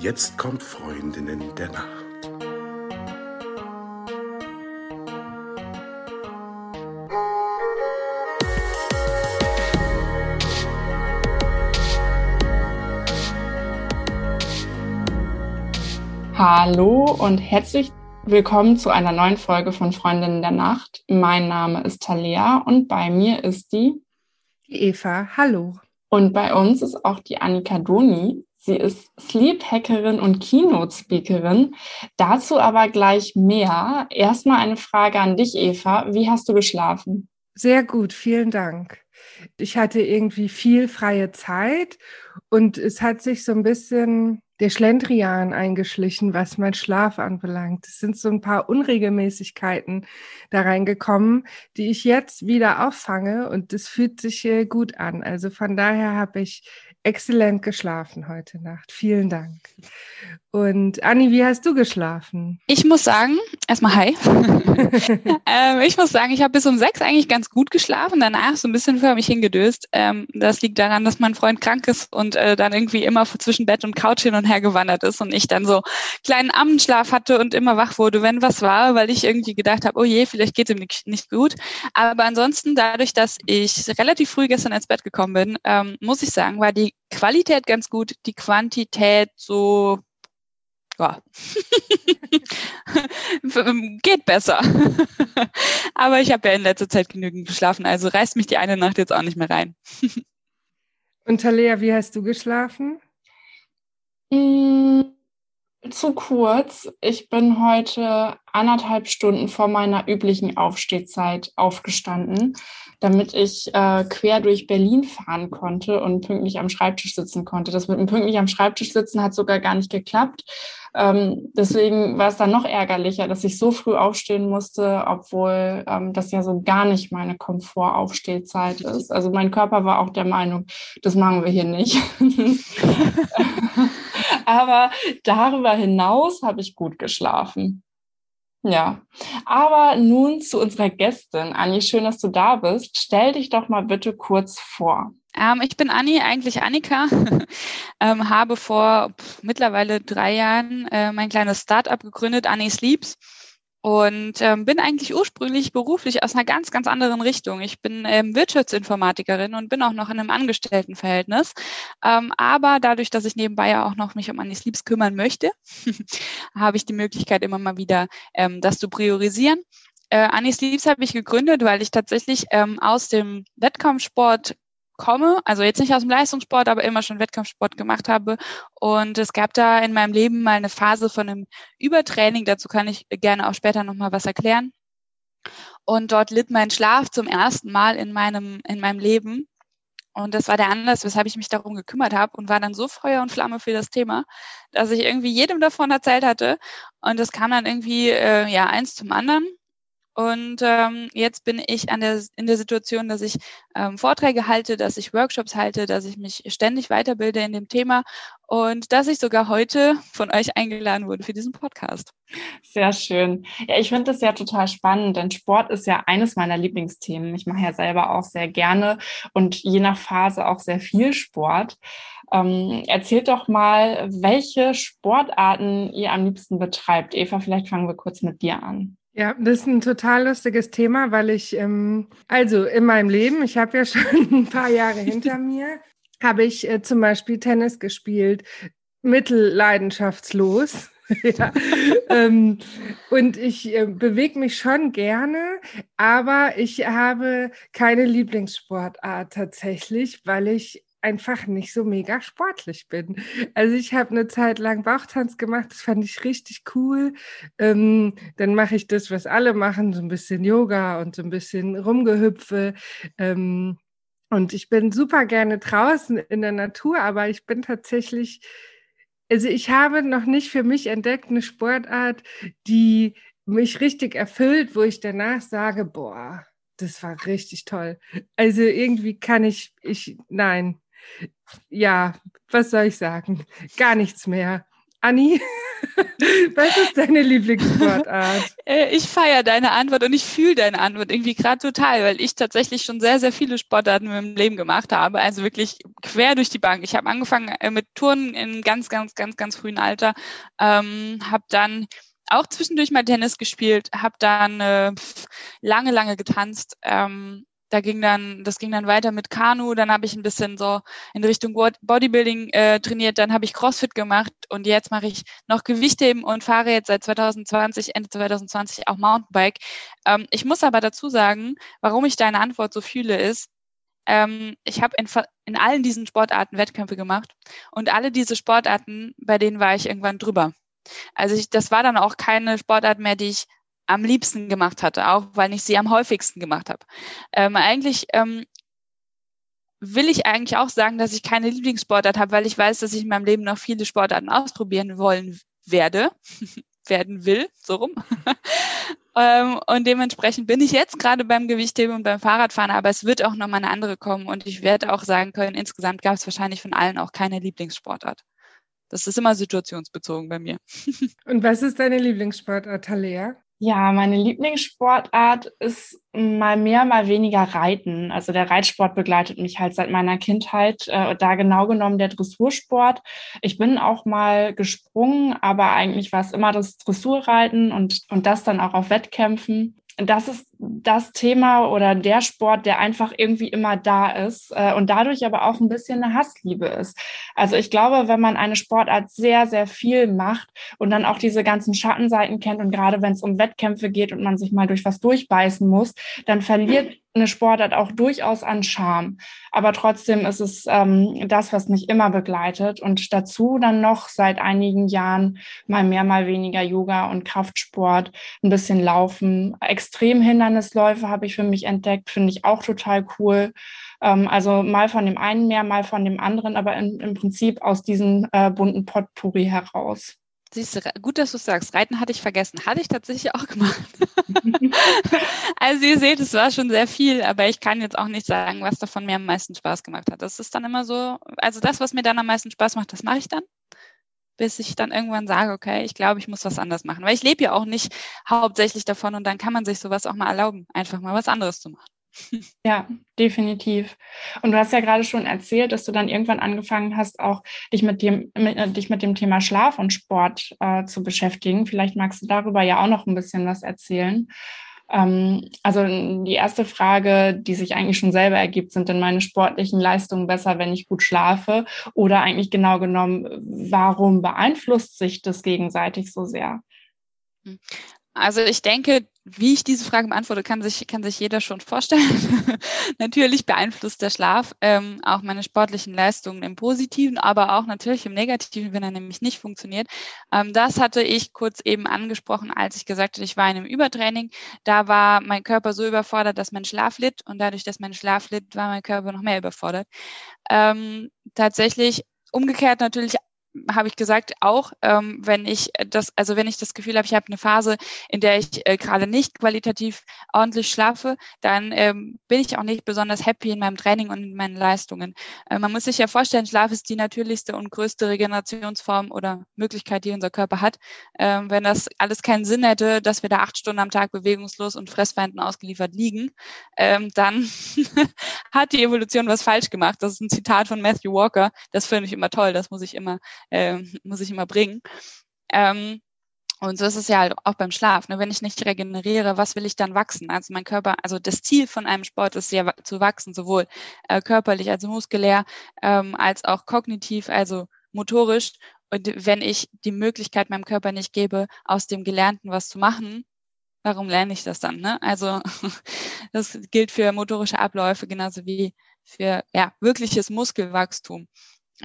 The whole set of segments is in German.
Jetzt kommt Freundinnen der Nacht. Hallo und herzlich willkommen zu einer neuen Folge von Freundinnen der Nacht. Mein Name ist Talia und bei mir ist die, die Eva. Hallo. Und bei uns ist auch die Annika Doni. Sie ist Sleep-Hackerin und Keynote-Speakerin. Dazu aber gleich mehr. Erstmal eine Frage an dich, Eva. Wie hast du geschlafen? Sehr gut, vielen Dank. Ich hatte irgendwie viel freie Zeit und es hat sich so ein bisschen der Schlendrian eingeschlichen, was mein Schlaf anbelangt. Es sind so ein paar Unregelmäßigkeiten da reingekommen, die ich jetzt wieder auffange und das fühlt sich gut an. Also von daher habe ich exzellent geschlafen heute Nacht. Vielen Dank. Und Anni, wie hast du geschlafen? Ich muss sagen, erstmal hi. ähm, ich muss sagen, ich habe bis um sechs eigentlich ganz gut geschlafen, danach so ein bisschen für mich hingedöst. Ähm, das liegt daran, dass mein Freund krank ist und äh, dann irgendwie immer zwischen Bett und Couch hin und her gewandert ist und ich dann so kleinen Abendschlaf hatte und immer wach wurde, wenn was war, weil ich irgendwie gedacht habe, oh je, vielleicht geht ihm nicht, nicht gut. Aber ansonsten, dadurch, dass ich relativ früh gestern ins Bett gekommen bin, ähm, muss ich sagen, war die Qualität ganz gut, die Quantität so ja, geht besser. Aber ich habe ja in letzter Zeit genügend geschlafen, also reißt mich die eine Nacht jetzt auch nicht mehr rein. Und Talea, wie hast du geschlafen? Mm, zu kurz. Ich bin heute anderthalb Stunden vor meiner üblichen Aufstehzeit aufgestanden, damit ich äh, quer durch Berlin fahren konnte und pünktlich am Schreibtisch sitzen konnte. Das mit dem pünktlich am Schreibtisch sitzen hat sogar gar nicht geklappt. Ähm, deswegen war es dann noch ärgerlicher, dass ich so früh aufstehen musste, obwohl ähm, das ja so gar nicht meine Komfortaufstehzeit ist. Also mein Körper war auch der Meinung, das machen wir hier nicht. Aber darüber hinaus habe ich gut geschlafen. Ja, aber nun zu unserer Gästin. Anni, schön, dass du da bist. Stell dich doch mal bitte kurz vor. Ähm, ich bin Anni, eigentlich Annika, ähm, habe vor pff, mittlerweile drei Jahren äh, mein kleines Startup gegründet, Anni Sleeps. Und ähm, bin eigentlich ursprünglich beruflich aus einer ganz, ganz anderen Richtung. Ich bin ähm, Wirtschaftsinformatikerin und bin auch noch in einem Angestelltenverhältnis. Ähm, aber dadurch, dass ich nebenbei ja auch noch mich um Anni Sleeps kümmern möchte, habe ich die Möglichkeit, immer mal wieder ähm, das zu priorisieren. Äh, Annie Sleeps habe ich gegründet, weil ich tatsächlich ähm, aus dem Wettkampfsport komme, also jetzt nicht aus dem Leistungssport, aber immer schon Wettkampfsport gemacht habe. Und es gab da in meinem Leben mal eine Phase von einem Übertraining, dazu kann ich gerne auch später nochmal was erklären. Und dort litt mein Schlaf zum ersten Mal in meinem, in meinem Leben. Und das war der Anlass, weshalb ich mich darum gekümmert habe und war dann so Feuer und Flamme für das Thema, dass ich irgendwie jedem davon erzählt hatte. Und es kam dann irgendwie äh, ja eins zum anderen. Und ähm, jetzt bin ich an der, in der Situation, dass ich ähm, Vorträge halte, dass ich Workshops halte, dass ich mich ständig weiterbilde in dem Thema und dass ich sogar heute von euch eingeladen wurde für diesen Podcast. Sehr schön. Ja, ich finde das ja total spannend, denn Sport ist ja eines meiner Lieblingsthemen. Ich mache ja selber auch sehr gerne und je nach Phase auch sehr viel Sport. Ähm, erzählt doch mal, welche Sportarten ihr am liebsten betreibt. Eva, vielleicht fangen wir kurz mit dir an. Ja, das ist ein total lustiges Thema, weil ich, ähm, also in meinem Leben, ich habe ja schon ein paar Jahre hinter mir, habe ich äh, zum Beispiel Tennis gespielt, mittelleidenschaftslos. ja. ähm, und ich äh, bewege mich schon gerne, aber ich habe keine Lieblingssportart tatsächlich, weil ich einfach nicht so mega sportlich bin. Also ich habe eine Zeit lang Bauchtanz gemacht, das fand ich richtig cool. Ähm, dann mache ich das, was alle machen, so ein bisschen Yoga und so ein bisschen Rumgehüpfe. Ähm, und ich bin super gerne draußen in der Natur, aber ich bin tatsächlich, also ich habe noch nicht für mich entdeckt eine Sportart, die mich richtig erfüllt, wo ich danach sage, boah, das war richtig toll. Also irgendwie kann ich, ich, nein, ja, was soll ich sagen? Gar nichts mehr. Anni? Was ist deine Lieblingssportart? Äh, ich feiere deine Antwort und ich fühle deine Antwort irgendwie gerade total, weil ich tatsächlich schon sehr, sehr viele Sportarten in meinem Leben gemacht habe. Also wirklich quer durch die Bank. Ich habe angefangen äh, mit Turnen in ganz, ganz, ganz, ganz frühen Alter, ähm, habe dann auch zwischendurch mal Tennis gespielt, habe dann äh, lange, lange getanzt, ähm, da ging dann, das ging dann weiter mit Kanu, dann habe ich ein bisschen so in Richtung Bodybuilding äh, trainiert, dann habe ich CrossFit gemacht und jetzt mache ich noch Gewichtheben und fahre jetzt seit 2020, Ende 2020 auch Mountainbike. Ähm, ich muss aber dazu sagen, warum ich deine Antwort so fühle, ist, ähm, ich habe in, in allen diesen Sportarten Wettkämpfe gemacht und alle diese Sportarten, bei denen war ich irgendwann drüber. Also ich, das war dann auch keine Sportart mehr, die ich am liebsten gemacht hatte, auch weil ich sie am häufigsten gemacht habe. Ähm, eigentlich ähm, will ich eigentlich auch sagen, dass ich keine Lieblingssportart habe, weil ich weiß, dass ich in meinem Leben noch viele Sportarten ausprobieren wollen werde, werden will, so rum. ähm, und dementsprechend bin ich jetzt gerade beim Gewichtheben und beim Fahrradfahren, aber es wird auch noch mal eine andere kommen und ich werde auch sagen können, insgesamt gab es wahrscheinlich von allen auch keine Lieblingssportart. Das ist immer situationsbezogen bei mir. und was ist deine Lieblingssportart, Talea? Ja, meine Lieblingssportart ist mal mehr, mal weniger Reiten. Also der Reitsport begleitet mich halt seit meiner Kindheit. Äh, da genau genommen der Dressursport. Ich bin auch mal gesprungen, aber eigentlich war es immer das Dressurreiten und, und das dann auch auf Wettkämpfen das ist das Thema oder der Sport, der einfach irgendwie immer da ist äh, und dadurch aber auch ein bisschen eine Hassliebe ist. Also ich glaube, wenn man eine Sportart sehr, sehr viel macht und dann auch diese ganzen Schattenseiten kennt und gerade wenn es um Wettkämpfe geht und man sich mal durch was durchbeißen muss, dann verliert eine Sportart auch durchaus an Charme. Aber trotzdem ist es ähm, das, was mich immer begleitet. Und dazu dann noch seit einigen Jahren mal mehr, mal weniger Yoga und Kraftsport, ein bisschen Laufen. Extremhindernisläufe habe ich für mich entdeckt, finde ich auch total cool. Ähm, also mal von dem einen mehr, mal von dem anderen, aber in, im Prinzip aus diesem äh, bunten Potpourri heraus. Siehst du, gut, dass du sagst. Reiten hatte ich vergessen. Hatte ich tatsächlich auch gemacht. also ihr seht, es war schon sehr viel, aber ich kann jetzt auch nicht sagen, was davon mir am meisten Spaß gemacht hat. Das ist dann immer so, also das, was mir dann am meisten Spaß macht, das mache ich dann, bis ich dann irgendwann sage, okay, ich glaube, ich muss was anderes machen. Weil ich lebe ja auch nicht hauptsächlich davon und dann kann man sich sowas auch mal erlauben, einfach mal was anderes zu machen. Ja, definitiv. Und du hast ja gerade schon erzählt, dass du dann irgendwann angefangen hast, auch dich mit dem, mit, äh, dich mit dem Thema Schlaf und Sport äh, zu beschäftigen. Vielleicht magst du darüber ja auch noch ein bisschen was erzählen. Ähm, also die erste Frage, die sich eigentlich schon selber ergibt, sind denn meine sportlichen Leistungen besser, wenn ich gut schlafe? Oder eigentlich genau genommen, warum beeinflusst sich das gegenseitig so sehr? Hm. Also ich denke, wie ich diese Frage beantworte, kann sich, kann sich jeder schon vorstellen. natürlich beeinflusst der Schlaf ähm, auch meine sportlichen Leistungen im Positiven, aber auch natürlich im Negativen, wenn er nämlich nicht funktioniert. Ähm, das hatte ich kurz eben angesprochen, als ich gesagt habe, ich war in einem Übertraining. Da war mein Körper so überfordert, dass mein Schlaf litt und dadurch, dass mein Schlaf litt, war mein Körper noch mehr überfordert. Ähm, tatsächlich Umgekehrt natürlich habe ich gesagt, auch ähm, wenn ich das, also wenn ich das Gefühl habe, ich habe eine Phase, in der ich äh, gerade nicht qualitativ ordentlich schlafe, dann ähm, bin ich auch nicht besonders happy in meinem Training und in meinen Leistungen. Äh, man muss sich ja vorstellen, Schlaf ist die natürlichste und größte Regenerationsform oder Möglichkeit, die unser Körper hat. Ähm, wenn das alles keinen Sinn hätte, dass wir da acht Stunden am Tag bewegungslos und Fressfeinden ausgeliefert liegen, ähm, dann hat die Evolution was falsch gemacht. Das ist ein Zitat von Matthew Walker. Das finde ich immer toll. Das muss ich immer äh, muss ich immer bringen. Ähm, und so ist es ja halt auch beim Schlaf. Ne? Wenn ich nicht regeneriere, was will ich dann wachsen? Also mein Körper, also das Ziel von einem Sport ist ja zu wachsen, sowohl äh, körperlich, also muskulär, ähm, als auch kognitiv, also motorisch. Und wenn ich die Möglichkeit meinem Körper nicht gebe, aus dem Gelernten was zu machen, warum lerne ich das dann? Ne? Also das gilt für motorische Abläufe genauso wie für ja, wirkliches Muskelwachstum.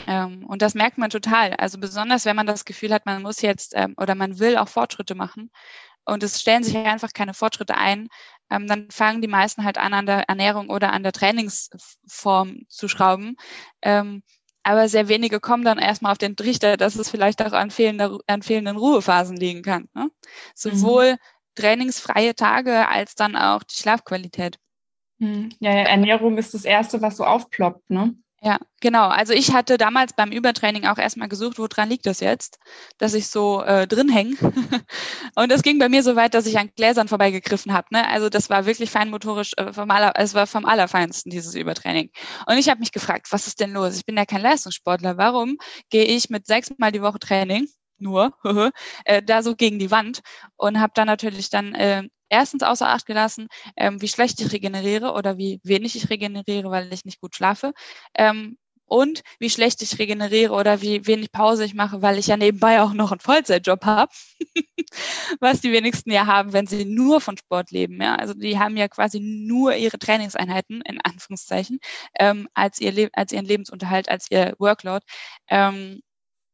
Ähm, und das merkt man total. Also besonders, wenn man das Gefühl hat, man muss jetzt ähm, oder man will auch Fortschritte machen und es stellen sich einfach keine Fortschritte ein, ähm, dann fangen die meisten halt an, an der Ernährung oder an der Trainingsform zu schrauben. Ähm, aber sehr wenige kommen dann erstmal auf den Trichter, dass es vielleicht auch an, fehlender, an fehlenden Ruhephasen liegen kann. Ne? Sowohl mhm. trainingsfreie Tage als dann auch die Schlafqualität. Mhm. Ja, ja, Ernährung ist das Erste, was so aufploppt, ne? Ja, genau. Also ich hatte damals beim Übertraining auch erstmal gesucht, woran liegt das jetzt, dass ich so äh, drin hänge. und es ging bei mir so weit, dass ich an Gläsern vorbeigegriffen habe. Ne? Also das war wirklich feinmotorisch, äh, vom aller, es war vom Allerfeinsten, dieses Übertraining. Und ich habe mich gefragt, was ist denn los? Ich bin ja kein Leistungssportler. Warum gehe ich mit sechsmal die Woche Training nur äh, da so gegen die Wand und habe dann natürlich dann äh, erstens außer Acht gelassen, ähm, wie schlecht ich regeneriere oder wie wenig ich regeneriere, weil ich nicht gut schlafe. Ähm, und wie schlecht ich regeneriere oder wie wenig Pause ich mache, weil ich ja nebenbei auch noch einen Vollzeitjob habe, was die wenigsten ja haben, wenn sie nur von Sport leben. Ja? Also die haben ja quasi nur ihre Trainingseinheiten, in Anführungszeichen, ähm, als, ihr als ihren Lebensunterhalt, als ihr Workload, ähm,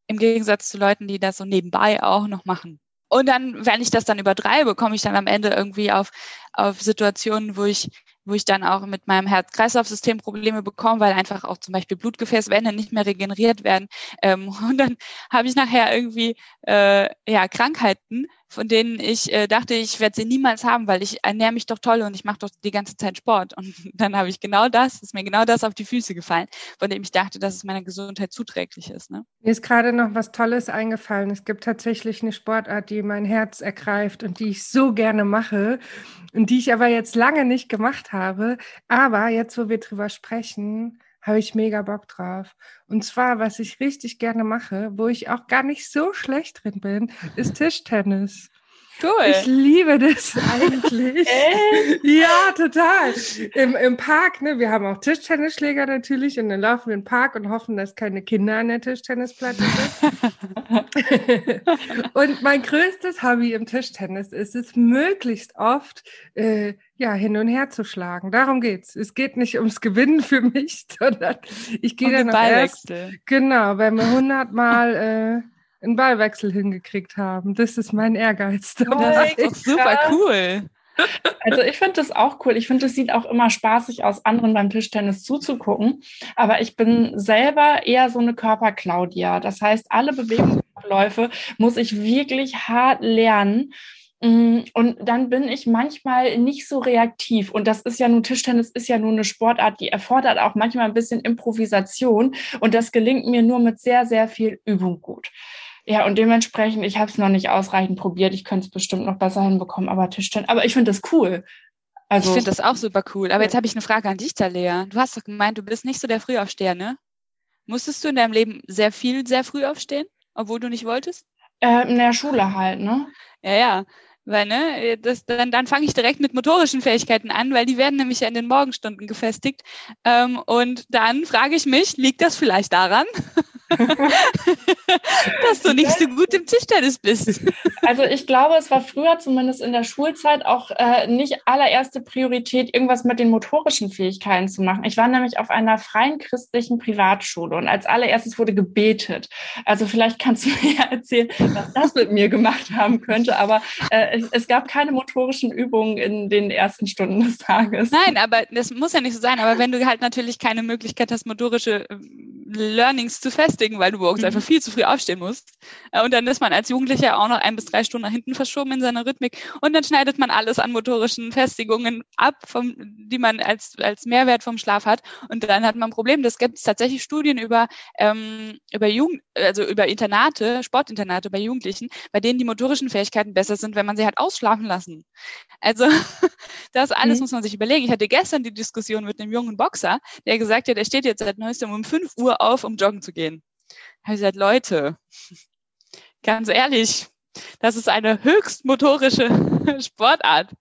im Gegensatz zu Leuten, die das so nebenbei auch noch machen. Und dann, wenn ich das dann übertreibe, komme ich dann am Ende irgendwie auf, auf Situationen, wo ich, wo ich dann auch mit meinem Herz-Kreislauf-System Probleme bekomme, weil einfach auch zum Beispiel Blutgefäßwände nicht mehr regeneriert werden. Ähm, und dann habe ich nachher irgendwie äh, ja Krankheiten, von denen ich äh, dachte, ich werde sie niemals haben, weil ich ernähre mich doch toll und ich mache doch die ganze Zeit Sport. Und dann habe ich genau das, ist mir genau das auf die Füße gefallen, von dem ich dachte, dass es meiner Gesundheit zuträglich ist. Ne? Mir ist gerade noch was Tolles eingefallen. Es gibt tatsächlich eine Sportart, die mein Herz ergreift und die ich so gerne mache und die ich aber jetzt lange nicht gemacht habe. Aber jetzt, wo wir drüber sprechen, habe ich mega Bock drauf. Und zwar, was ich richtig gerne mache, wo ich auch gar nicht so schlecht drin bin, ist Tischtennis. Cool. Ich liebe das eigentlich. ja, total. Im, Im Park, ne, wir haben auch Tischtennisschläger natürlich und dann laufen wir im Park und hoffen, dass keine Kinder an der Tischtennisplatte sind. und mein größtes Hobby im Tischtennis ist es, möglichst oft äh, ja, hin und her zu schlagen. Darum geht's. Es geht nicht ums Gewinnen für mich, sondern ich gehe um dann auch erst, genau, wenn wir hundertmal äh, einen Ballwechsel hingekriegt haben. Das ist mein Ehrgeiz. Dabei. Das ist super cool. Also ich finde das auch cool. Ich finde, es sieht auch immer spaßig aus, anderen beim Tischtennis zuzugucken. Aber ich bin selber eher so eine Körper-Claudia. Das heißt, alle Bewegungsabläufe muss ich wirklich hart lernen. Mm, und dann bin ich manchmal nicht so reaktiv. Und das ist ja nun, Tischtennis ist ja nun eine Sportart, die erfordert auch manchmal ein bisschen Improvisation. Und das gelingt mir nur mit sehr, sehr viel Übung gut. Ja, und dementsprechend, ich habe es noch nicht ausreichend probiert. Ich könnte es bestimmt noch besser hinbekommen, aber Tischtennis, aber ich finde das cool. Also, ich finde das auch super cool. Aber jetzt habe ich eine Frage an dich, Talea. Du hast doch gemeint, du bist nicht so der Frühaufsteher, ne? Musstest du in deinem Leben sehr viel, sehr früh aufstehen, obwohl du nicht wolltest? Äh, in der Schule halt, ne? Ja, ja. Weil, ne, das, dann, dann fange ich direkt mit motorischen Fähigkeiten an, weil die werden nämlich ja in den Morgenstunden gefestigt. Ähm, und dann frage ich mich, liegt das vielleicht daran, dass du nicht so gut im Tischtennis bist. Also ich glaube, es war früher zumindest in der Schulzeit auch äh, nicht allererste Priorität, irgendwas mit den motorischen Fähigkeiten zu machen. Ich war nämlich auf einer freien christlichen Privatschule und als allererstes wurde gebetet. Also vielleicht kannst du mir erzählen, was das mit mir gemacht haben könnte, aber äh, es, es, gab keine motorischen Übungen in den ersten Stunden des Tages. Nein, aber das muss ja nicht so sein. Aber wenn du halt natürlich keine Möglichkeit hast, motorische äh, Learnings zu festigen, weil du morgens mhm. einfach viel zu früh aufstehen musst. Äh, und dann ist man als Jugendlicher auch noch ein bis drei Stunden nach hinten verschoben in seiner Rhythmik. Und dann schneidet man alles an motorischen Festigungen ab, vom, die man als, als Mehrwert vom Schlaf hat. Und dann hat man ein Problem. Das gibt es tatsächlich Studien über, ähm, über Jugend, also über Internate, Sportinternate bei Jugendlichen, bei denen die motorischen Fähigkeiten besser sind, wenn man sie halt ausschlafen lassen. Also das alles mhm. muss man sich überlegen. Ich hatte gestern die Diskussion mit einem jungen Boxer, der gesagt hat, er steht jetzt seit neuestem um 5 Uhr auf, um joggen zu gehen. Habe ich gesagt, Leute, ganz ehrlich, das ist eine höchst motorische Sportart.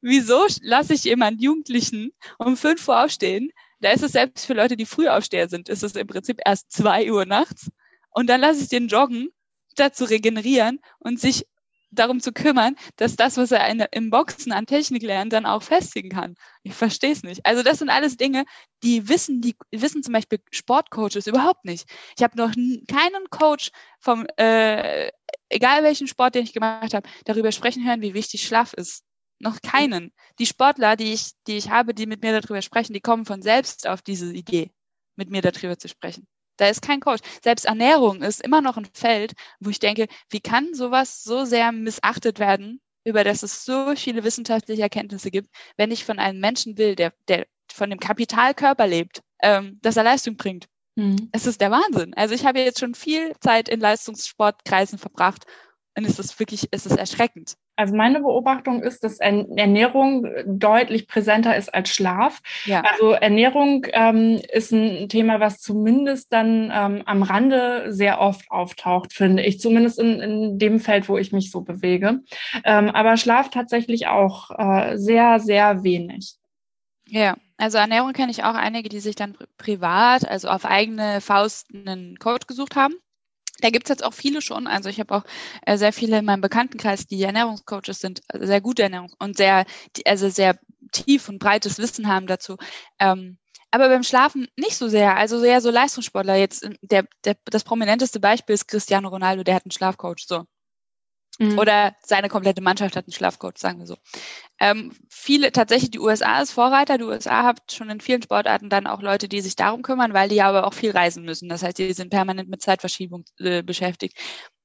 Wieso lasse ich jemand Jugendlichen um 5 Uhr aufstehen? Da ist es selbst für Leute, die früh aufsteher sind, ist es im Prinzip erst 2 Uhr nachts. Und dann lasse ich den joggen, statt zu regenerieren und sich darum zu kümmern, dass das, was er in, im Boxen an Technik lernt, dann auch festigen kann. Ich verstehe es nicht. Also das sind alles Dinge, die wissen, die wissen zum Beispiel Sportcoaches überhaupt nicht. Ich habe noch keinen Coach vom, äh, egal welchen Sport, den ich gemacht habe, darüber sprechen hören, wie wichtig Schlaf ist. Noch keinen. Die Sportler, die ich, die ich habe, die mit mir darüber sprechen, die kommen von selbst auf diese Idee, mit mir darüber zu sprechen. Da ist kein Coach. Selbst Ernährung ist immer noch ein Feld, wo ich denke, wie kann sowas so sehr missachtet werden, über das es so viele wissenschaftliche Erkenntnisse gibt, wenn ich von einem Menschen will, der, der von dem Kapitalkörper lebt. ähm, dass er Leistung bringt. Mhm. Es ist der Wahnsinn. Also ich habe jetzt schon viel Zeit in Leistungssportkreisen verbracht und es ist wirklich, es ist erschreckend. Also meine Beobachtung ist, dass Ernährung deutlich präsenter ist als Schlaf. Ja. Also Ernährung ähm, ist ein Thema, was zumindest dann ähm, am Rande sehr oft auftaucht, finde ich. Zumindest in, in dem Feld, wo ich mich so bewege. Ähm, aber Schlaf tatsächlich auch äh, sehr, sehr wenig. Ja, also Ernährung kenne ich auch einige, die sich dann privat, also auf eigene Faust einen Coach gesucht haben. Da gibt's jetzt auch viele schon. Also ich habe auch äh, sehr viele in meinem Bekanntenkreis, die Ernährungscoaches sind, also sehr gute Ernährung und sehr, also sehr tief und breites Wissen haben dazu. Ähm, aber beim Schlafen nicht so sehr. Also sehr so Leistungssportler. Jetzt der, der, das prominenteste Beispiel ist Cristiano Ronaldo, der hat einen Schlafcoach. So. Mhm. Oder seine komplette Mannschaft hat einen Schlafcoach, sagen wir so. Ähm, viele, tatsächlich, die USA ist Vorreiter. Die USA hat schon in vielen Sportarten dann auch Leute, die sich darum kümmern, weil die ja aber auch viel reisen müssen. Das heißt, die sind permanent mit Zeitverschiebung äh, beschäftigt.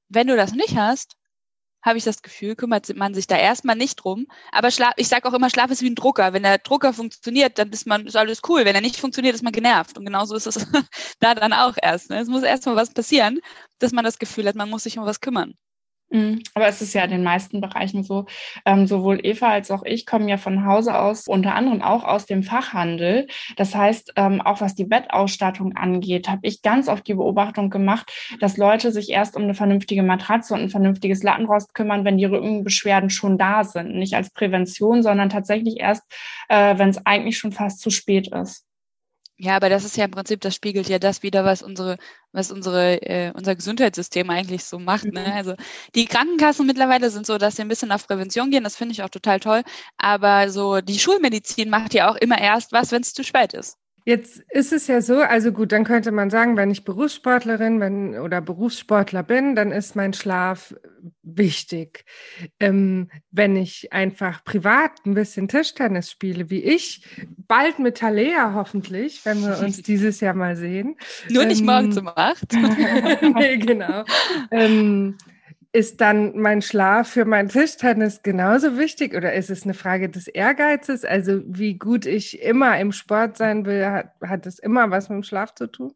Wenn du das nicht hast, habe ich das Gefühl, kümmert man sich da erstmal nicht drum. Aber Schlaf, ich sage auch immer, Schlaf ist wie ein Drucker. Wenn der Drucker funktioniert, dann ist man, ist alles cool. Wenn er nicht funktioniert, ist man genervt. Und genauso ist es da dann auch erst. Ne? Es muss erstmal was passieren, dass man das Gefühl hat, man muss sich um was kümmern. Mhm. Aber es ist ja in den meisten Bereichen so. Ähm, sowohl Eva als auch ich kommen ja von Hause aus, unter anderem auch aus dem Fachhandel. Das heißt, ähm, auch was die Bettausstattung angeht, habe ich ganz oft die Beobachtung gemacht, dass Leute sich erst um eine vernünftige Matratze und ein vernünftiges Lattenrost kümmern, wenn die Rückenbeschwerden schon da sind. Nicht als Prävention, sondern tatsächlich erst, äh, wenn es eigentlich schon fast zu spät ist. Ja, aber das ist ja im Prinzip, das spiegelt ja das wieder, was unsere, was unsere, äh, unser Gesundheitssystem eigentlich so macht. Ne? Mhm. Also die Krankenkassen mittlerweile sind so, dass sie ein bisschen auf Prävention gehen. Das finde ich auch total toll. Aber so die Schulmedizin macht ja auch immer erst was, wenn es zu spät ist. Jetzt ist es ja so, also gut, dann könnte man sagen, wenn ich Berufssportlerin wenn, oder Berufssportler bin, dann ist mein Schlaf wichtig. Ähm, wenn ich einfach privat ein bisschen Tischtennis spiele, wie ich, bald mit Talea hoffentlich, wenn wir uns dieses Jahr mal sehen. Nur nicht ähm, morgens um acht. nee, genau. Ähm, ist dann mein Schlaf für mein Tischtennis genauso wichtig oder ist es eine Frage des Ehrgeizes? Also wie gut ich immer im Sport sein will, hat, hat es immer was mit dem Schlaf zu tun?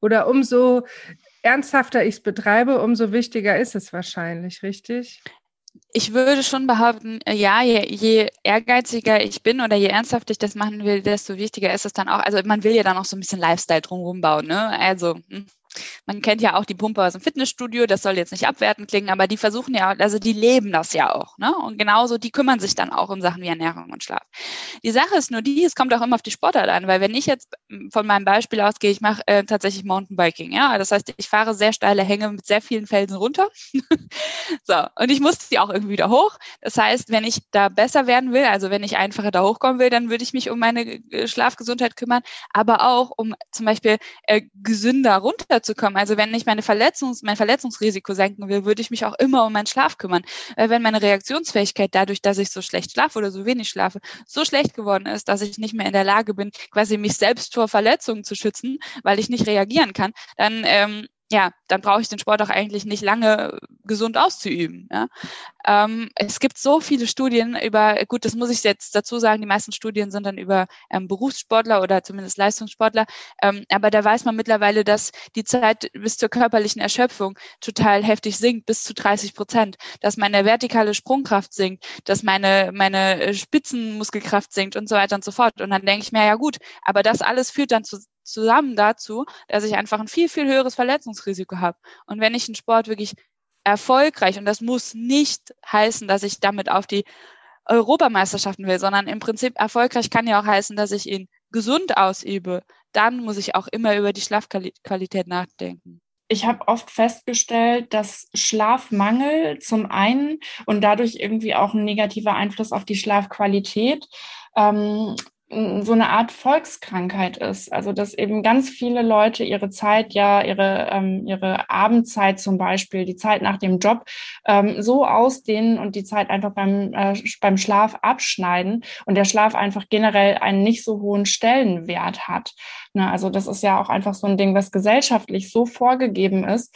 Oder umso ernsthafter ich es betreibe, umso wichtiger ist es wahrscheinlich, richtig? Ich würde schon behaupten, äh, ja, je, je, ehrgeiziger ich bin oder je ernsthafter ich das machen will, desto wichtiger ist es dann auch. Also man will ja dann auch so ein bisschen Lifestyle drumherum bauen, ne? Also hm, man kennt ja auch die Pumpe aus dem Fitnessstudio, das soll jetzt nicht abwertend klingen, aber die versuchen ja, also die leben das ja auch, ne? Und genauso, die kümmern sich dann auch um Sachen wie Ernährung und Schlaf. Die Sache ist nur die, es kommt auch immer auf die Sportart an, weil wenn ich jetzt von meinem Beispiel ausgehe, ich mache äh, tatsächlich Mountainbiking, ja, das heißt, ich fahre sehr steile Hänge mit sehr vielen Felsen runter. so, und ich muss die auch irgendwie wieder hoch. Das heißt, wenn ich da besser werden will, also wenn ich einfacher da hochkommen will, dann würde ich mich um meine äh, Schlafgesundheit kümmern, aber auch um zum Beispiel äh, gesünder runter zu kommen. Also wenn ich meine Verletzungs-, mein Verletzungsrisiko senken will, würde ich mich auch immer um meinen Schlaf kümmern. Weil wenn meine Reaktionsfähigkeit dadurch, dass ich so schlecht schlafe oder so wenig schlafe, so schlecht geworden ist, dass ich nicht mehr in der Lage bin, quasi mich selbst vor Verletzungen zu schützen, weil ich nicht reagieren kann, dann ähm, ja, dann brauche ich den Sport auch eigentlich nicht lange gesund auszuüben. Ja. Ähm, es gibt so viele Studien über, gut, das muss ich jetzt dazu sagen, die meisten Studien sind dann über ähm, Berufssportler oder zumindest Leistungssportler, ähm, aber da weiß man mittlerweile, dass die Zeit bis zur körperlichen Erschöpfung total heftig sinkt, bis zu 30 Prozent, dass meine vertikale Sprungkraft sinkt, dass meine, meine Spitzenmuskelkraft sinkt und so weiter und so fort. Und dann denke ich mir, ja gut, aber das alles führt dann zu, zusammen dazu, dass ich einfach ein viel, viel höheres Verletzungsrisiko habe. Und wenn ich einen Sport wirklich erfolgreich, und das muss nicht heißen, dass ich damit auf die Europameisterschaften will, sondern im Prinzip erfolgreich kann ja auch heißen, dass ich ihn gesund ausübe, dann muss ich auch immer über die Schlafqualität nachdenken. Ich habe oft festgestellt, dass Schlafmangel zum einen und dadurch irgendwie auch ein negativer Einfluss auf die Schlafqualität ähm, so eine Art Volkskrankheit ist. Also dass eben ganz viele Leute ihre Zeit, ja, ihre, ähm, ihre Abendzeit zum Beispiel, die Zeit nach dem Job, ähm, so ausdehnen und die Zeit einfach beim, äh, beim Schlaf abschneiden und der Schlaf einfach generell einen nicht so hohen Stellenwert hat. Ne, also das ist ja auch einfach so ein Ding, was gesellschaftlich so vorgegeben ist.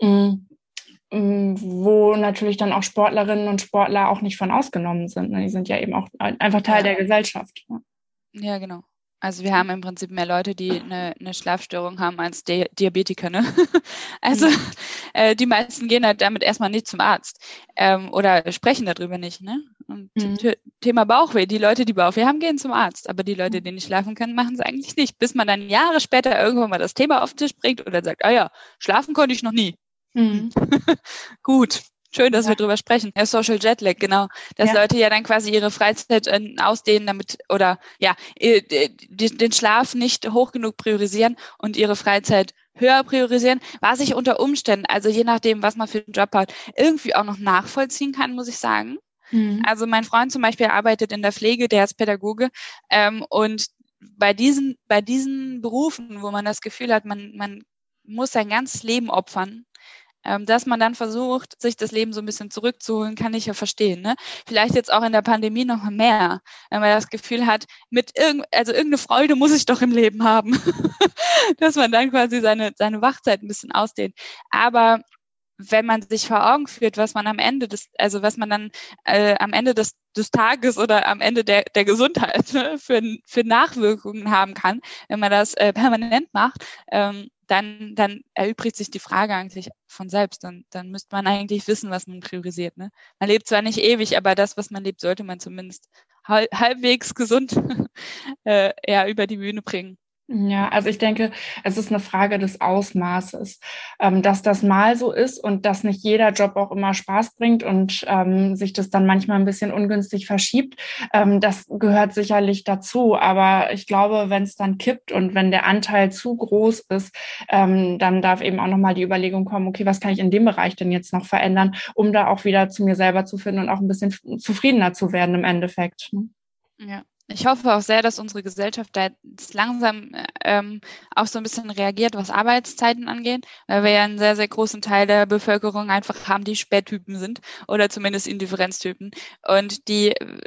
Mh, wo natürlich dann auch Sportlerinnen und Sportler auch nicht von ausgenommen sind. Ne? Die sind ja eben auch einfach Teil ja. der Gesellschaft. Ja, genau. Also wir haben im Prinzip mehr Leute, die eine, eine Schlafstörung haben als Di Diabetiker. Ne? also mhm. äh, die meisten gehen halt damit erstmal nicht zum Arzt ähm, oder sprechen darüber nicht. Ne? Und mhm. Thema Bauchweh, die Leute, die Bauchweh haben, gehen zum Arzt. Aber die Leute, die nicht schlafen können, machen es eigentlich nicht. Bis man dann Jahre später irgendwann mal das Thema auf den Tisch bringt oder sagt, ah ja, schlafen konnte ich noch nie. Mhm. Gut, Schön, dass ja. wir drüber sprechen. Ja, Social Jetlag, genau. Dass ja. Leute ja dann quasi ihre Freizeit äh, ausdehnen, damit oder ja, äh, den Schlaf nicht hoch genug priorisieren und ihre Freizeit höher priorisieren, was ich unter Umständen, also je nachdem, was man für einen Job hat, irgendwie auch noch nachvollziehen kann, muss ich sagen. Mhm. Also mein Freund zum Beispiel arbeitet in der Pflege, der ist Pädagoge ähm, und bei diesen, bei diesen Berufen, wo man das Gefühl hat, man, man muss sein ganzes Leben opfern, dass man dann versucht, sich das Leben so ein bisschen zurückzuholen, kann ich ja verstehen. Ne? Vielleicht jetzt auch in der Pandemie noch mehr, wenn man das Gefühl hat, mit irgend, also irgendeine Freude muss ich doch im Leben haben, dass man dann quasi seine, seine Wachzeit ein bisschen ausdehnt. Aber wenn man sich vor Augen führt, was man am Ende des, also was man dann äh, am Ende des, des Tages oder am Ende der, der Gesundheit ne, für, für Nachwirkungen haben kann, wenn man das äh, permanent macht, ähm, dann, dann erübrigt sich die Frage eigentlich von selbst. Dann, dann müsste man eigentlich wissen, was man priorisiert. Ne? Man lebt zwar nicht ewig, aber das, was man lebt, sollte man zumindest halbwegs gesund äh, ja, über die Bühne bringen. Ja, also ich denke, es ist eine Frage des Ausmaßes, ähm, dass das mal so ist und dass nicht jeder Job auch immer Spaß bringt und ähm, sich das dann manchmal ein bisschen ungünstig verschiebt. Ähm, das gehört sicherlich dazu. Aber ich glaube, wenn es dann kippt und wenn der Anteil zu groß ist, ähm, dann darf eben auch nochmal die Überlegung kommen, okay, was kann ich in dem Bereich denn jetzt noch verändern, um da auch wieder zu mir selber zu finden und auch ein bisschen zufriedener zu werden im Endeffekt. Ne? Ja ich hoffe auch sehr, dass unsere Gesellschaft da jetzt langsam ähm, auch so ein bisschen reagiert, was Arbeitszeiten angeht, weil wir ja einen sehr, sehr großen Teil der Bevölkerung einfach haben, die Spättypen sind oder zumindest Indifferenztypen. Und die, äh,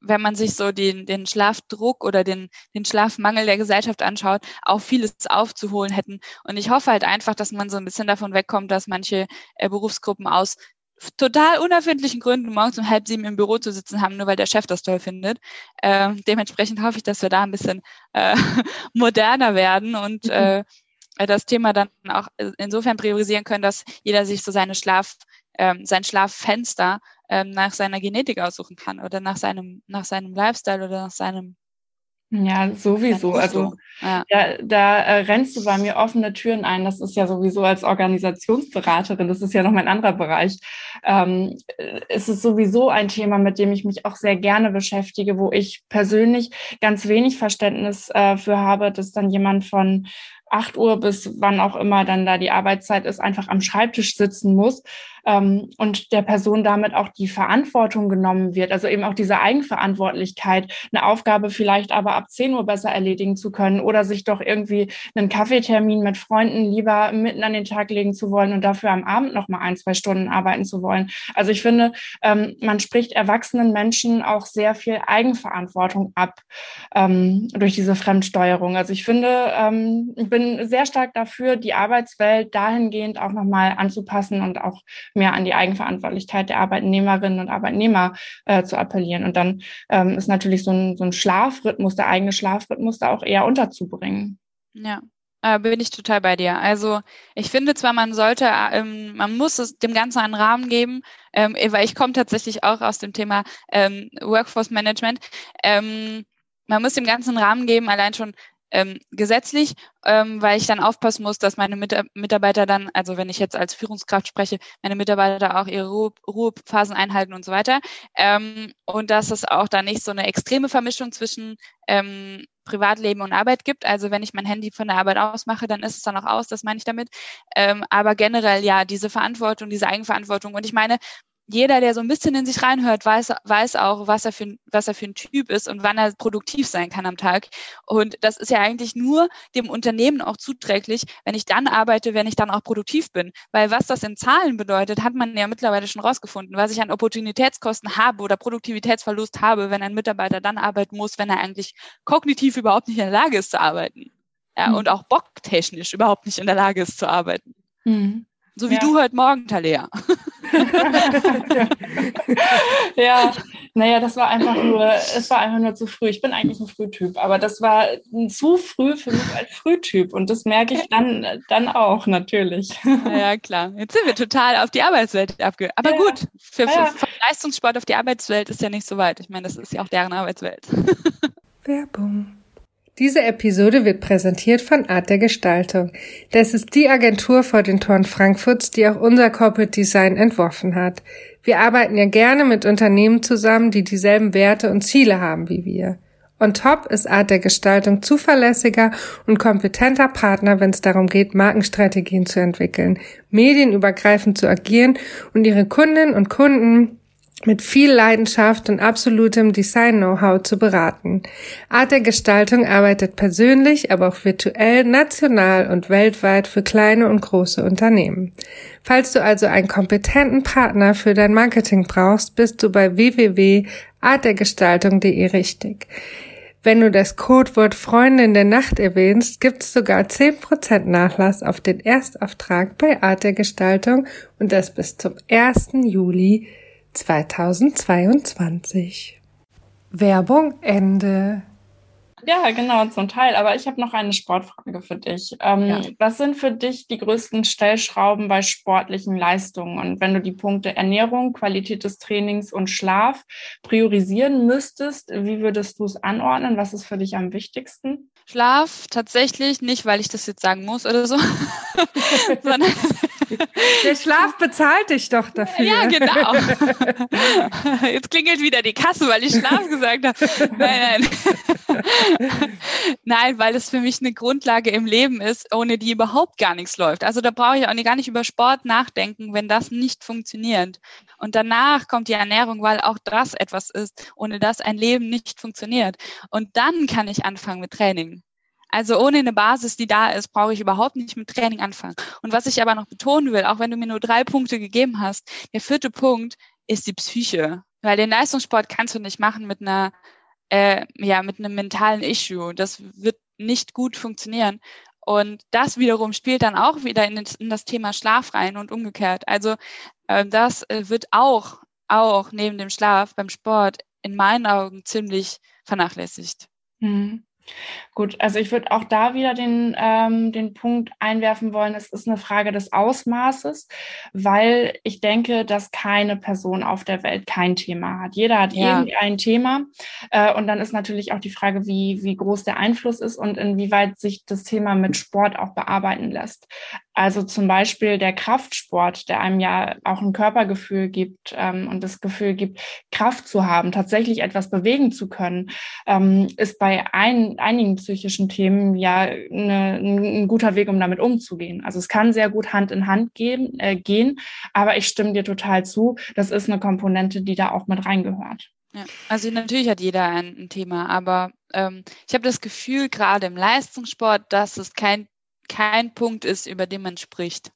wenn man sich so den, den Schlafdruck oder den, den Schlafmangel der Gesellschaft anschaut, auch vieles aufzuholen hätten. Und ich hoffe halt einfach, dass man so ein bisschen davon wegkommt, dass manche äh, Berufsgruppen aus total unerfindlichen Gründen morgens um halb sieben im Büro zu sitzen haben, nur weil der Chef das toll findet. Äh, dementsprechend hoffe ich, dass wir da ein bisschen äh, moderner werden und mhm. äh, das Thema dann auch insofern priorisieren können, dass jeder sich so seine Schlaf, ähm, sein Schlaffenster ähm, nach seiner Genetik aussuchen kann oder nach seinem, nach seinem Lifestyle oder nach seinem ja, sowieso. Also ja. da, da äh, rennst du bei mir offene Türen ein. Das ist ja sowieso als Organisationsberaterin, das ist ja noch mein anderer Bereich. Ähm, es ist sowieso ein Thema, mit dem ich mich auch sehr gerne beschäftige, wo ich persönlich ganz wenig Verständnis äh, für habe, dass dann jemand von 8 Uhr bis wann auch immer dann da die Arbeitszeit ist, einfach am Schreibtisch sitzen muss ähm, und der Person damit auch die Verantwortung genommen wird, also eben auch diese Eigenverantwortlichkeit, eine Aufgabe vielleicht aber ab 10 Uhr besser erledigen zu können oder sich doch irgendwie einen Kaffeetermin mit Freunden lieber mitten an den Tag legen zu wollen und dafür am Abend noch mal ein, zwei Stunden arbeiten zu wollen. Also ich finde, ähm, man spricht erwachsenen Menschen auch sehr viel Eigenverantwortung ab ähm, durch diese Fremdsteuerung. Also ich finde, ähm, bin sehr stark dafür, die Arbeitswelt dahingehend auch noch mal anzupassen und auch mehr an die Eigenverantwortlichkeit der Arbeitnehmerinnen und Arbeitnehmer äh, zu appellieren. Und dann ähm, ist natürlich so ein, so ein Schlafrhythmus, der eigene Schlafrhythmus da auch eher unterzubringen. Ja, äh, bin ich total bei dir. Also ich finde zwar, man sollte, ähm, man muss es dem Ganzen einen Rahmen geben, ähm, weil ich komme tatsächlich auch aus dem Thema ähm, Workforce Management. Ähm, man muss dem Ganzen einen Rahmen geben, allein schon ähm, gesetzlich, ähm, weil ich dann aufpassen muss, dass meine Mit Mitarbeiter dann, also wenn ich jetzt als Führungskraft spreche, meine Mitarbeiter auch ihre Ruhe Ruhephasen einhalten und so weiter. Ähm, und dass es auch da nicht so eine extreme Vermischung zwischen ähm, Privatleben und Arbeit gibt. Also wenn ich mein Handy von der Arbeit ausmache, dann ist es dann auch aus, das meine ich damit. Ähm, aber generell ja, diese Verantwortung, diese Eigenverantwortung. Und ich meine, jeder, der so ein bisschen in sich reinhört, weiß, weiß auch, was er, für, was er für ein Typ ist und wann er produktiv sein kann am Tag. Und das ist ja eigentlich nur dem Unternehmen auch zuträglich, wenn ich dann arbeite, wenn ich dann auch produktiv bin. Weil was das in Zahlen bedeutet, hat man ja mittlerweile schon rausgefunden. Was ich an Opportunitätskosten habe oder Produktivitätsverlust habe, wenn ein Mitarbeiter dann arbeiten muss, wenn er eigentlich kognitiv überhaupt nicht in der Lage ist zu arbeiten. Ja, mhm. Und auch bocktechnisch überhaupt nicht in der Lage ist zu arbeiten. Mhm. So wie ja. du heute Morgen, Talea. ja, Naja, das war einfach nur, es war einfach nur zu früh. Ich bin eigentlich ein Frühtyp, aber das war zu früh für mich als Frühtyp und das merke ich dann, dann auch natürlich. Ja, klar. Jetzt sind wir total auf die Arbeitswelt abge. Aber ja. gut, für, ja. für, Leistungssport auf die Arbeitswelt ist ja nicht so weit. Ich meine, das ist ja auch deren Arbeitswelt. Werbung. Diese Episode wird präsentiert von Art der Gestaltung. Das ist die Agentur vor den Toren Frankfurts, die auch unser Corporate Design entworfen hat. Wir arbeiten ja gerne mit Unternehmen zusammen, die dieselben Werte und Ziele haben wie wir. On top ist Art der Gestaltung zuverlässiger und kompetenter Partner, wenn es darum geht, Markenstrategien zu entwickeln, medienübergreifend zu agieren und ihre Kundinnen und Kunden mit viel Leidenschaft und absolutem Design-Know-how zu beraten. Art der Gestaltung arbeitet persönlich, aber auch virtuell, national und weltweit für kleine und große Unternehmen. Falls du also einen kompetenten Partner für dein Marketing brauchst, bist du bei www.artdergestaltung.de richtig. Wenn du das Codewort Freundin der Nacht erwähnst, gibt's sogar 10% Nachlass auf den Erstauftrag bei Art der Gestaltung und das bis zum 1. Juli 2022. Werbung Ende. Ja, genau, zum Teil. Aber ich habe noch eine Sportfrage für dich. Ähm, ja. Was sind für dich die größten Stellschrauben bei sportlichen Leistungen? Und wenn du die Punkte Ernährung, Qualität des Trainings und Schlaf priorisieren müsstest, wie würdest du es anordnen? Was ist für dich am wichtigsten? Schlaf tatsächlich nicht, weil ich das jetzt sagen muss oder so, sondern der Schlaf bezahlt dich doch dafür. Ja, genau. Jetzt klingelt wieder die Kasse, weil ich Schlaf gesagt habe. Nein, nein. Nein, weil es für mich eine Grundlage im Leben ist, ohne die überhaupt gar nichts läuft. Also da brauche ich auch gar nicht über Sport nachdenken, wenn das nicht funktioniert. Und danach kommt die Ernährung, weil auch das etwas ist, ohne das ein Leben nicht funktioniert. Und dann kann ich anfangen mit Training. Also ohne eine Basis, die da ist, brauche ich überhaupt nicht mit Training anfangen. Und was ich aber noch betonen will, auch wenn du mir nur drei Punkte gegeben hast, der vierte Punkt ist die Psyche. Weil den Leistungssport kannst du nicht machen mit einer, äh, ja, mit einem mentalen Issue. Das wird nicht gut funktionieren. Und das wiederum spielt dann auch wieder in, das Thema Schlaf rein und umgekehrt. Also das äh, wird auch, auch neben dem Schlaf beim Sport in meinen Augen ziemlich vernachlässigt. Mhm. Gut, also ich würde auch da wieder den, ähm, den Punkt einwerfen wollen, es ist eine Frage des Ausmaßes, weil ich denke, dass keine Person auf der Welt kein Thema hat. Jeder hat ja. irgendein Thema. Äh, und dann ist natürlich auch die Frage, wie, wie groß der Einfluss ist und inwieweit sich das Thema mit Sport auch bearbeiten lässt. Also zum Beispiel der Kraftsport, der einem ja auch ein Körpergefühl gibt ähm, und das Gefühl gibt, Kraft zu haben, tatsächlich etwas bewegen zu können, ähm, ist bei ein, einigen psychischen Themen ja eine, ein guter Weg, um damit umzugehen. Also es kann sehr gut Hand in Hand gehen, äh, gehen, aber ich stimme dir total zu, das ist eine Komponente, die da auch mit reingehört. Ja, also natürlich hat jeder ein, ein Thema, aber ähm, ich habe das Gefühl, gerade im Leistungssport, dass es kein kein Punkt ist, über den man spricht.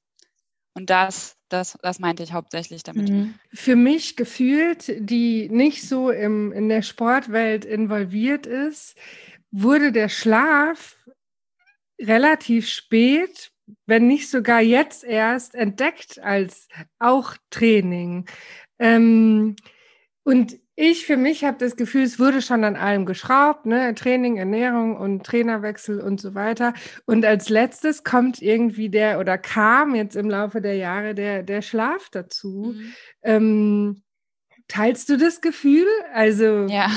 Und das, das, das meinte ich hauptsächlich damit. Mhm. Für mich gefühlt, die nicht so im, in der Sportwelt involviert ist, wurde der Schlaf relativ spät, wenn nicht sogar jetzt erst, entdeckt als auch Training. Ähm, und ich für mich habe das Gefühl, es wurde schon an allem geschraubt, ne? Training, Ernährung und Trainerwechsel und so weiter. Und als letztes kommt irgendwie der oder kam jetzt im Laufe der Jahre der, der Schlaf dazu. Mhm. Ähm, teilst du das Gefühl? Also, ja.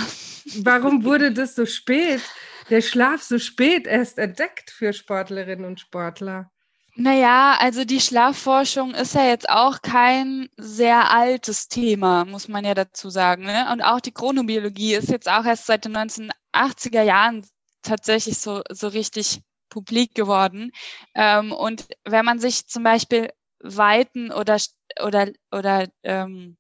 warum wurde das so spät, der Schlaf so spät erst entdeckt für Sportlerinnen und Sportler? Naja, also die Schlafforschung ist ja jetzt auch kein sehr altes Thema, muss man ja dazu sagen. Ne? Und auch die Chronobiologie ist jetzt auch erst seit den 1980er Jahren tatsächlich so, so richtig publik geworden. Ähm, und wenn man sich zum Beispiel Weiten oder, oder, oder ähm,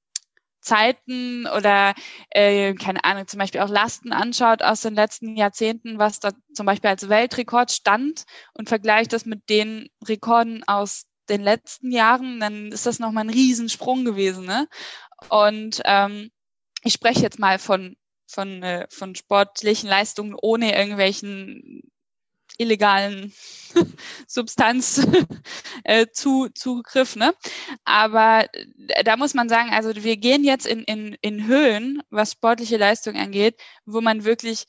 Zeiten oder äh, keine Ahnung, zum Beispiel auch Lasten anschaut aus den letzten Jahrzehnten, was da zum Beispiel als Weltrekord stand und vergleicht das mit den Rekorden aus den letzten Jahren, dann ist das nochmal ein Riesensprung gewesen. Ne? Und ähm, ich spreche jetzt mal von, von, äh, von sportlichen Leistungen ohne irgendwelchen illegalen Substanz äh, zu, Zugriff. Ne? Aber äh, da muss man sagen, also wir gehen jetzt in, in, in Höhen, was sportliche Leistung angeht, wo man wirklich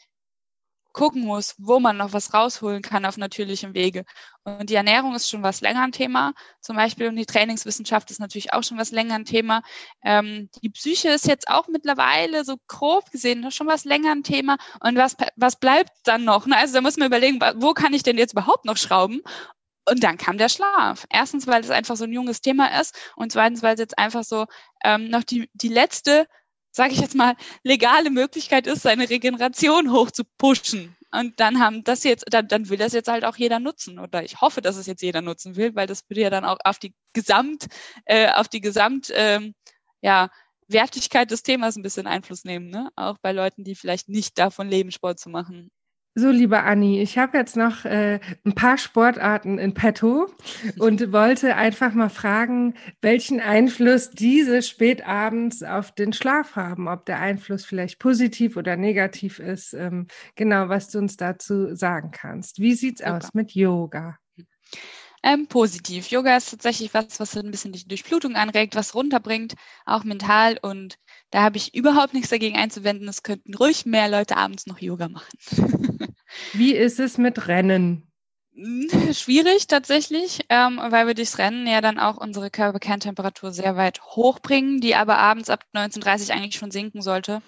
gucken muss, wo man noch was rausholen kann auf natürlichem Wege. Und die Ernährung ist schon was länger ein Thema, zum Beispiel, und die Trainingswissenschaft ist natürlich auch schon was länger ein Thema. Ähm, die Psyche ist jetzt auch mittlerweile so grob gesehen schon was länger ein Thema. Und was, was bleibt dann noch? Ne? Also da muss man überlegen, wo kann ich denn jetzt überhaupt noch schrauben? Und dann kam der Schlaf. Erstens, weil es einfach so ein junges Thema ist und zweitens, weil es jetzt einfach so ähm, noch die, die letzte sage ich jetzt mal, legale Möglichkeit ist, seine Regeneration hoch zu pushen. Und dann haben das jetzt, dann, dann will das jetzt halt auch jeder nutzen. Oder ich hoffe, dass es jetzt jeder nutzen will, weil das würde ja dann auch auf die Gesamt, äh, auf die Gesamt, ähm, ja, Wertigkeit des Themas ein bisschen Einfluss nehmen, ne? Auch bei Leuten, die vielleicht nicht davon leben, Sport zu machen. So, liebe Anni, ich habe jetzt noch äh, ein paar Sportarten in petto und wollte einfach mal fragen, welchen Einfluss diese spätabends auf den Schlaf haben, ob der Einfluss vielleicht positiv oder negativ ist. Ähm, genau, was du uns dazu sagen kannst. Wie sieht's Super. aus mit Yoga? Ähm, positiv. Yoga ist tatsächlich was, was ein bisschen die Durchblutung anregt, was runterbringt, auch mental. Und da habe ich überhaupt nichts dagegen einzuwenden. Es könnten ruhig mehr Leute abends noch Yoga machen. Wie ist es mit Rennen? Hm, schwierig tatsächlich, ähm, weil wir durchs Rennen ja dann auch unsere Körperkerntemperatur sehr weit hochbringen, die aber abends ab 19.30 eigentlich schon sinken sollte.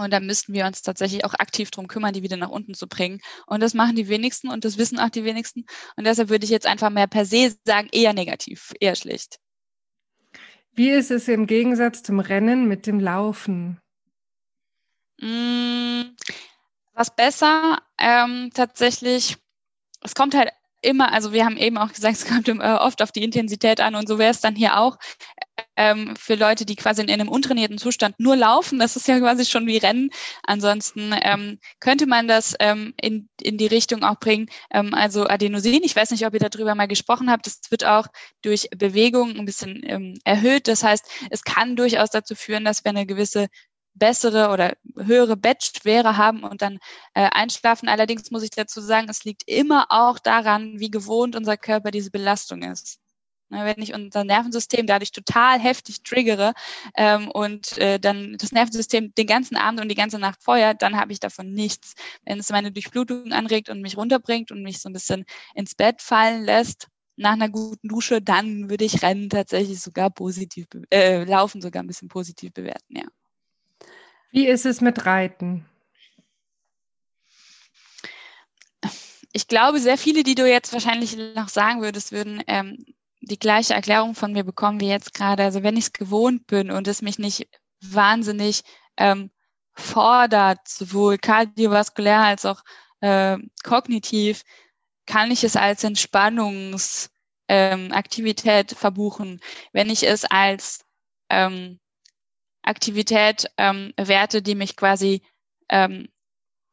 Und da müssten wir uns tatsächlich auch aktiv drum kümmern, die wieder nach unten zu bringen. Und das machen die wenigsten und das wissen auch die wenigsten. Und deshalb würde ich jetzt einfach mehr per se sagen, eher negativ, eher schlecht. Wie ist es im Gegensatz zum Rennen mit dem Laufen? Mm, was besser, ähm, tatsächlich, es kommt halt immer, also wir haben eben auch gesagt, es kommt oft auf die Intensität an und so wäre es dann hier auch ähm, für Leute, die quasi in einem untrainierten Zustand nur laufen. Das ist ja quasi schon wie Rennen. Ansonsten ähm, könnte man das ähm, in, in die Richtung auch bringen. Ähm, also Adenosin, ich weiß nicht, ob ihr darüber mal gesprochen habt, das wird auch durch Bewegung ein bisschen ähm, erhöht. Das heißt, es kann durchaus dazu führen, dass wir eine gewisse bessere oder höhere Bettschwere haben und dann äh, einschlafen. Allerdings muss ich dazu sagen, es liegt immer auch daran, wie gewohnt unser Körper diese Belastung ist. Ne, wenn ich unser Nervensystem dadurch total heftig triggere ähm, und äh, dann das Nervensystem den ganzen Abend und die ganze Nacht feuert, dann habe ich davon nichts. Wenn es meine Durchblutung anregt und mich runterbringt und mich so ein bisschen ins Bett fallen lässt, nach einer guten Dusche, dann würde ich Rennen tatsächlich sogar positiv, äh, Laufen sogar ein bisschen positiv bewerten, ja. Wie ist es mit Reiten? Ich glaube, sehr viele, die du jetzt wahrscheinlich noch sagen würdest, würden ähm, die gleiche Erklärung von mir bekommen wie jetzt gerade. Also wenn ich es gewohnt bin und es mich nicht wahnsinnig ähm, fordert, sowohl kardiovaskulär als auch äh, kognitiv, kann ich es als Entspannungsaktivität ähm, verbuchen. Wenn ich es als ähm, Aktivität ähm, werte, die mich quasi ähm,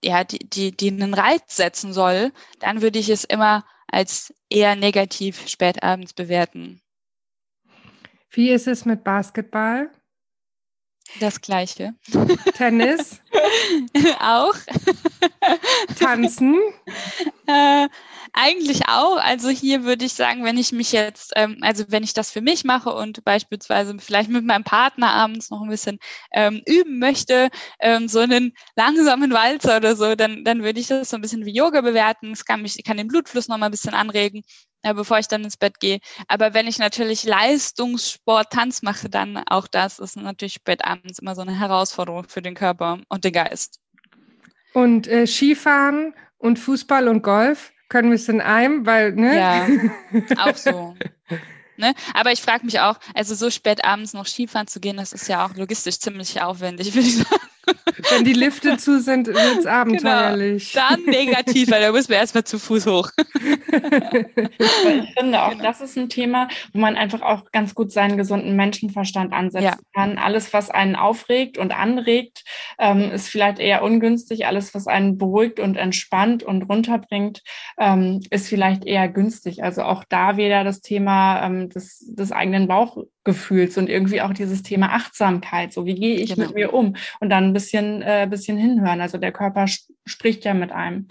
ja, die, die, die einen Reiz setzen soll, dann würde ich es immer als eher negativ spätabends bewerten. Wie ist es mit Basketball? Das gleiche. Tennis? auch. Tanzen? Äh, eigentlich auch. Also hier würde ich sagen, wenn ich mich jetzt, ähm, also wenn ich das für mich mache und beispielsweise vielleicht mit meinem Partner abends noch ein bisschen ähm, üben möchte, ähm, so einen langsamen Walzer oder so, dann, dann würde ich das so ein bisschen wie Yoga bewerten. Es kann mich, kann den Blutfluss noch mal ein bisschen anregen äh, bevor ich dann ins Bett gehe. Aber wenn ich natürlich Leistungssport, Tanz mache, dann auch das ist natürlich spät abends immer so eine Herausforderung für den Körper und den Geist. Und äh, Skifahren und Fußball und Golf können wir es in einem, weil, ne? Ja, auch so. Ne? Aber ich frage mich auch, also so spät abends noch Skifahren zu gehen, das ist ja auch logistisch ziemlich aufwendig, würde ich sagen. Wenn die Lifte zu sind, wird es genau. abenteuerlich. Genau. Dann negativ, weil da müssen wir erstmal zu Fuß hoch. ich finde auch, das ist ein Thema, wo man einfach auch ganz gut seinen gesunden Menschenverstand ansetzen ja. kann. Alles, was einen aufregt und anregt, ähm, ist vielleicht eher ungünstig. Alles, was einen beruhigt und entspannt und runterbringt, ähm, ist vielleicht eher günstig. Also auch da wieder das Thema ähm, des, des eigenen Bauchgefühls und irgendwie auch dieses Thema Achtsamkeit. So, wie gehe ich genau. mit mir um? Und dann ein bisschen, äh, bisschen hinhören. Also der Körper spricht ja mit einem.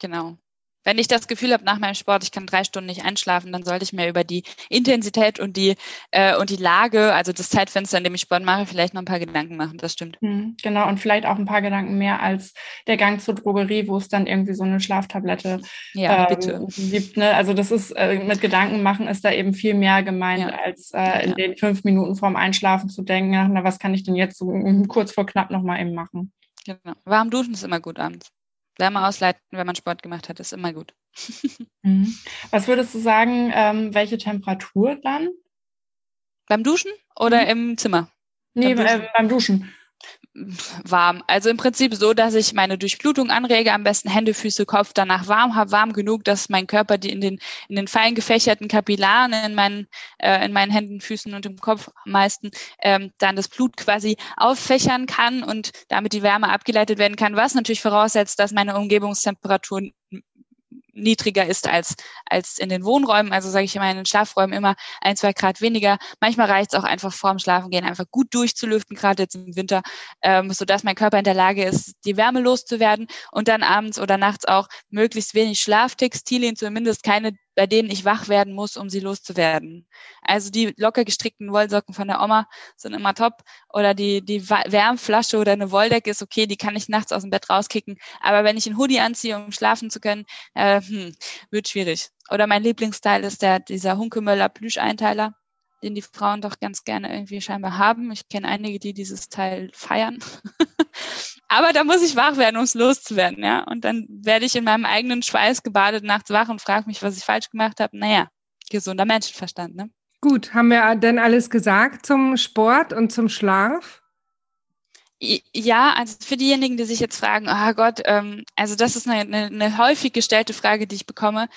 Genau. Wenn ich das Gefühl habe nach meinem Sport, ich kann drei Stunden nicht einschlafen, dann sollte ich mir über die Intensität und die äh, und die Lage, also das Zeitfenster, in dem ich Sport mache, vielleicht noch ein paar Gedanken machen. Das stimmt. Mhm, genau und vielleicht auch ein paar Gedanken mehr als der Gang zur Drogerie, wo es dann irgendwie so eine Schlaftablette ja, ähm, gibt. Ne? Also das ist äh, mit Gedanken machen ist da eben viel mehr gemeint, ja. als äh, in ja. den fünf Minuten vorm Einschlafen zu denken, na, was kann ich denn jetzt so kurz vor knapp noch mal eben machen. Genau. Warm duschen ist immer gut abends. Wärme ausleiten, wenn man Sport gemacht hat, ist immer gut. Mhm. Was würdest du sagen, ähm, welche Temperatur dann? Beim Duschen oder mhm. im Zimmer? Nee, beim Duschen. Äh, beim Duschen warm. Also im Prinzip so, dass ich meine Durchblutung anrege, am besten Hände, Füße, Kopf danach warm habe, warm genug, dass mein Körper die in den in den fein gefächerten Kapillaren in meinen äh, in meinen Händen, Füßen und im Kopf am meisten ähm, dann das Blut quasi auffächern kann und damit die Wärme abgeleitet werden kann, was natürlich voraussetzt, dass meine Umgebungstemperatur niedriger ist als, als in den Wohnräumen. Also sage ich immer in den Schlafräumen immer ein, zwei Grad weniger. Manchmal reicht es auch einfach vorm Schlafengehen einfach gut durchzulüften, gerade jetzt im Winter, ähm, sodass mein Körper in der Lage ist, die Wärme loszuwerden und dann abends oder nachts auch möglichst wenig Schlaftextilien, zumindest keine bei denen ich wach werden muss, um sie loszuwerden. Also die locker gestrickten Wollsocken von der Oma sind immer top. Oder die, die Wärmflasche oder eine Wolldecke ist okay, die kann ich nachts aus dem Bett rauskicken. Aber wenn ich einen Hoodie anziehe, um schlafen zu können, äh, hm, wird schwierig. Oder mein Lieblingsteil ist der, dieser Hunkemöller Plüscheinteiler den die Frauen doch ganz gerne irgendwie scheinbar haben. Ich kenne einige, die dieses Teil feiern. Aber da muss ich wach werden, um es loszuwerden, ja. Und dann werde ich in meinem eigenen Schweiß gebadet nachts wach und frage mich, was ich falsch gemacht habe. Naja, gesunder Menschenverstand, ne? Gut, haben wir denn alles gesagt zum Sport und zum Schlaf? Ja, also für diejenigen, die sich jetzt fragen, oh Gott, ähm, also das ist eine, eine, eine häufig gestellte Frage, die ich bekomme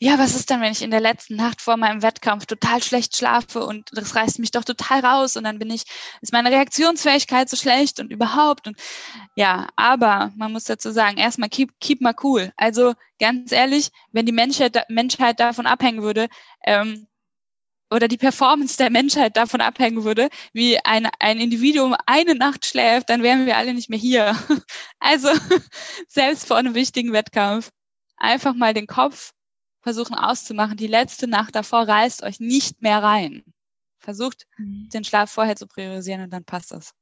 ja, was ist denn, wenn ich in der letzten Nacht vor meinem Wettkampf total schlecht schlafe und das reißt mich doch total raus und dann bin ich, ist meine Reaktionsfähigkeit so schlecht und überhaupt und ja, aber man muss dazu sagen, erstmal keep, keep mal cool. Also ganz ehrlich, wenn die Menschheit, Menschheit davon abhängen würde, ähm, oder die Performance der Menschheit davon abhängen würde, wie ein, ein Individuum eine Nacht schläft, dann wären wir alle nicht mehr hier. Also selbst vor einem wichtigen Wettkampf einfach mal den Kopf versuchen auszumachen, die letzte Nacht davor reißt euch nicht mehr rein. Versucht, mhm. den Schlaf vorher zu priorisieren und dann passt es.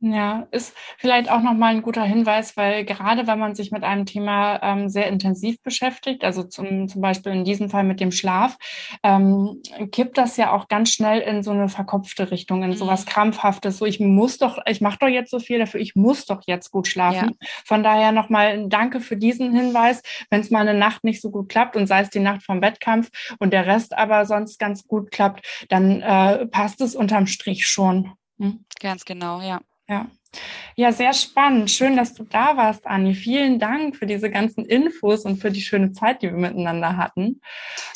Ja, ist vielleicht auch nochmal ein guter Hinweis, weil gerade wenn man sich mit einem Thema ähm, sehr intensiv beschäftigt, also zum, zum Beispiel in diesem Fall mit dem Schlaf, ähm, kippt das ja auch ganz schnell in so eine verkopfte Richtung, in sowas mhm. Krampfhaftes, so ich muss doch, ich mache doch jetzt so viel dafür, ich muss doch jetzt gut schlafen. Ja. Von daher nochmal danke für diesen Hinweis. Wenn es mal eine Nacht nicht so gut klappt und sei es die Nacht vom Wettkampf und der Rest aber sonst ganz gut klappt, dann äh, passt es unterm Strich schon. Hm? Ganz genau, ja. Ja. Ja, sehr spannend. Schön, dass du da warst, Anni. Vielen Dank für diese ganzen Infos und für die schöne Zeit, die wir miteinander hatten.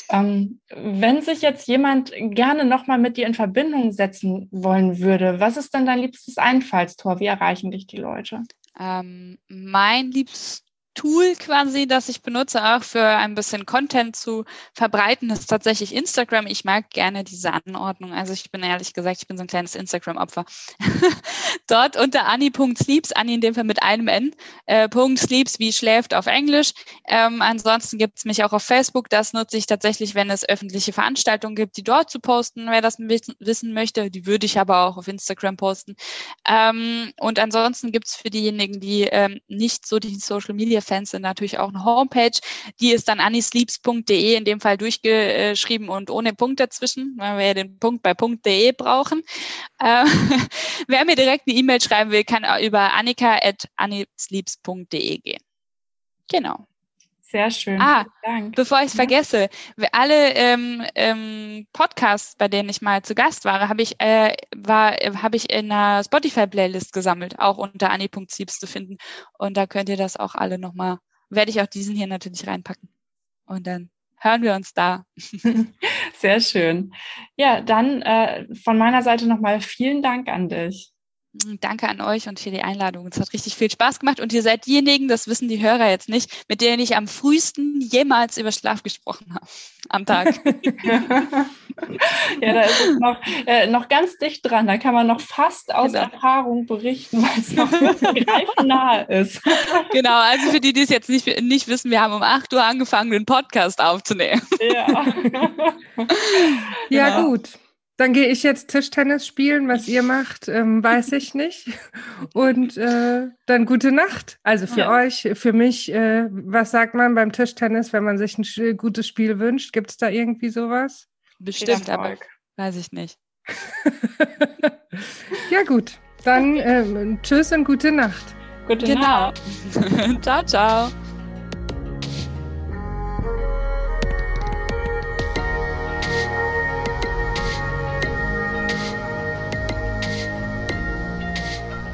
Ähm, wenn sich jetzt jemand gerne nochmal mit dir in Verbindung setzen wollen würde, was ist denn dein liebstes Einfallstor? Wie erreichen dich die Leute? Ähm, mein liebstes Tool quasi, das ich benutze, auch für ein bisschen Content zu verbreiten, ist tatsächlich Instagram. Ich mag gerne diese Anordnung. Also ich bin ehrlich gesagt, ich bin so ein kleines Instagram-Opfer. Dort unter Anni.sleeps, Anni in dem Fall mit einem N, äh, Sleeps wie schläft auf Englisch. Ähm, ansonsten gibt's mich auch auf Facebook. Das nutze ich tatsächlich, wenn es öffentliche Veranstaltungen gibt, die dort zu posten, wer das wissen möchte. Die würde ich aber auch auf Instagram posten. Ähm, und ansonsten gibt's für diejenigen, die ähm, nicht so die Social Media Fans sind natürlich auch eine Homepage. Die ist dann anisleeps.de in dem Fall durchgeschrieben und ohne Punkt dazwischen, weil wir ja den Punkt bei .de brauchen. Äh, wer mir direkt eine E-Mail schreiben will, kann über annika.anisleeps.de gehen. Genau. Sehr schön. Ah, bevor ich es vergesse, alle ähm, ähm, Podcasts, bei denen ich mal zu Gast war, habe ich, äh, war, habe ich in einer Spotify-Playlist gesammelt, auch unter Anni.Sleeps zu finden. Und da könnt ihr das auch alle nochmal, werde ich auch diesen hier natürlich reinpacken. Und dann hören wir uns da. Sehr schön. Ja, dann äh, von meiner Seite nochmal vielen Dank an dich. Danke an euch und für die Einladung. Es hat richtig viel Spaß gemacht und ihr seid diejenigen, das wissen die Hörer jetzt nicht, mit denen ich am frühesten jemals über Schlaf gesprochen habe am Tag. ja, da ist es noch, äh, noch ganz dicht dran. Da kann man noch fast aus genau. Erfahrung berichten, weil es noch nahe ist. genau, also für die, die es jetzt nicht, nicht wissen, wir haben um 8 Uhr angefangen, den Podcast aufzunehmen. Ja, ja genau. gut. Dann gehe ich jetzt Tischtennis spielen. Was ihr macht, ähm, weiß ich nicht. Und äh, dann gute Nacht. Also für ja. euch, für mich, äh, was sagt man beim Tischtennis, wenn man sich ein gutes Spiel wünscht? Gibt es da irgendwie sowas? Bestimmt, aber weiß ich nicht. ja gut, dann äh, tschüss und gute Nacht. Gute genau. Nacht. ciao, ciao.